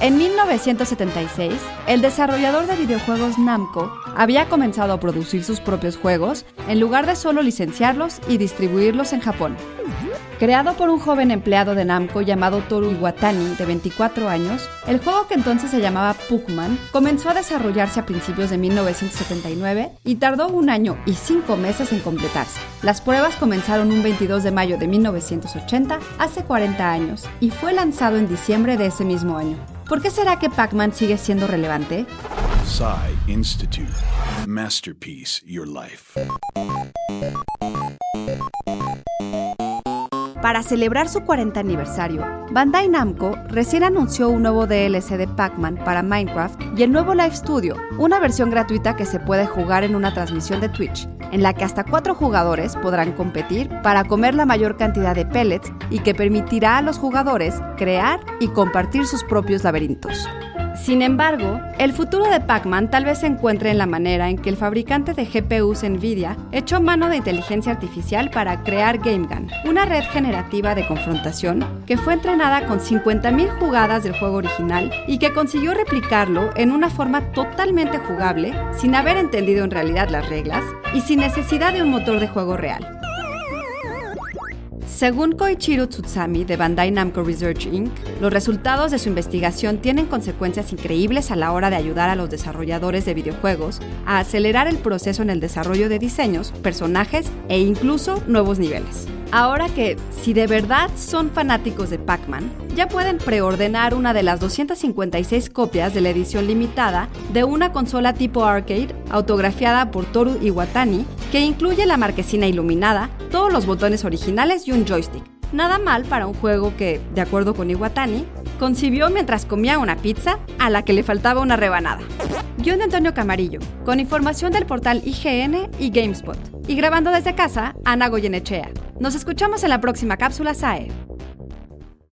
En 1976, el desarrollador de videojuegos Namco había comenzado a producir sus propios juegos en lugar de solo licenciarlos y distribuirlos en Japón. Creado por un joven empleado de Namco llamado Toru Iwatani, de 24 años, el juego que entonces se llamaba Puckman comenzó a desarrollarse a principios de 1979 y tardó un año y cinco meses en completarse. Las pruebas comenzaron un 22 de mayo de 1980, hace 40 años, y fue lanzado en diciembre de ese mismo año. ¿Por qué será que Pac-Man sigue siendo relevante? Psy Institute. Masterpiece Your Life. Para celebrar su 40 aniversario, Bandai Namco recién anunció un nuevo DLC de Pac-Man para Minecraft y el nuevo Live Studio, una versión gratuita que se puede jugar en una transmisión de Twitch, en la que hasta cuatro jugadores podrán competir para comer la mayor cantidad de pellets y que permitirá a los jugadores crear y compartir sus propios laberintos. Sin embargo, el futuro de Pac-Man tal vez se encuentre en la manera en que el fabricante de GPUs Nvidia echó mano de inteligencia artificial para crear GameGun, una red generativa de confrontación que fue entrenada con 50.000 jugadas del juego original y que consiguió replicarlo en una forma totalmente jugable, sin haber entendido en realidad las reglas y sin necesidad de un motor de juego real. Según Koichiro Tsutsami de Bandai Namco Research Inc., los resultados de su investigación tienen consecuencias increíbles a la hora de ayudar a los desarrolladores de videojuegos a acelerar el proceso en el desarrollo de diseños, personajes e incluso nuevos niveles. Ahora que, si de verdad son fanáticos de Pac-Man, ya pueden preordenar una de las 256 copias de la edición limitada de una consola tipo arcade autografiada por Toru Iwatani que incluye la marquesina iluminada, todos los botones originales y un joystick. Nada mal para un juego que, de acuerdo con Iwatani, concibió mientras comía una pizza a la que le faltaba una rebanada. Guión de Antonio Camarillo, con información del portal IGN y GameSpot. Y grabando desde casa, Ana Goyenechea. Nos escuchamos en la próxima cápsula SAE.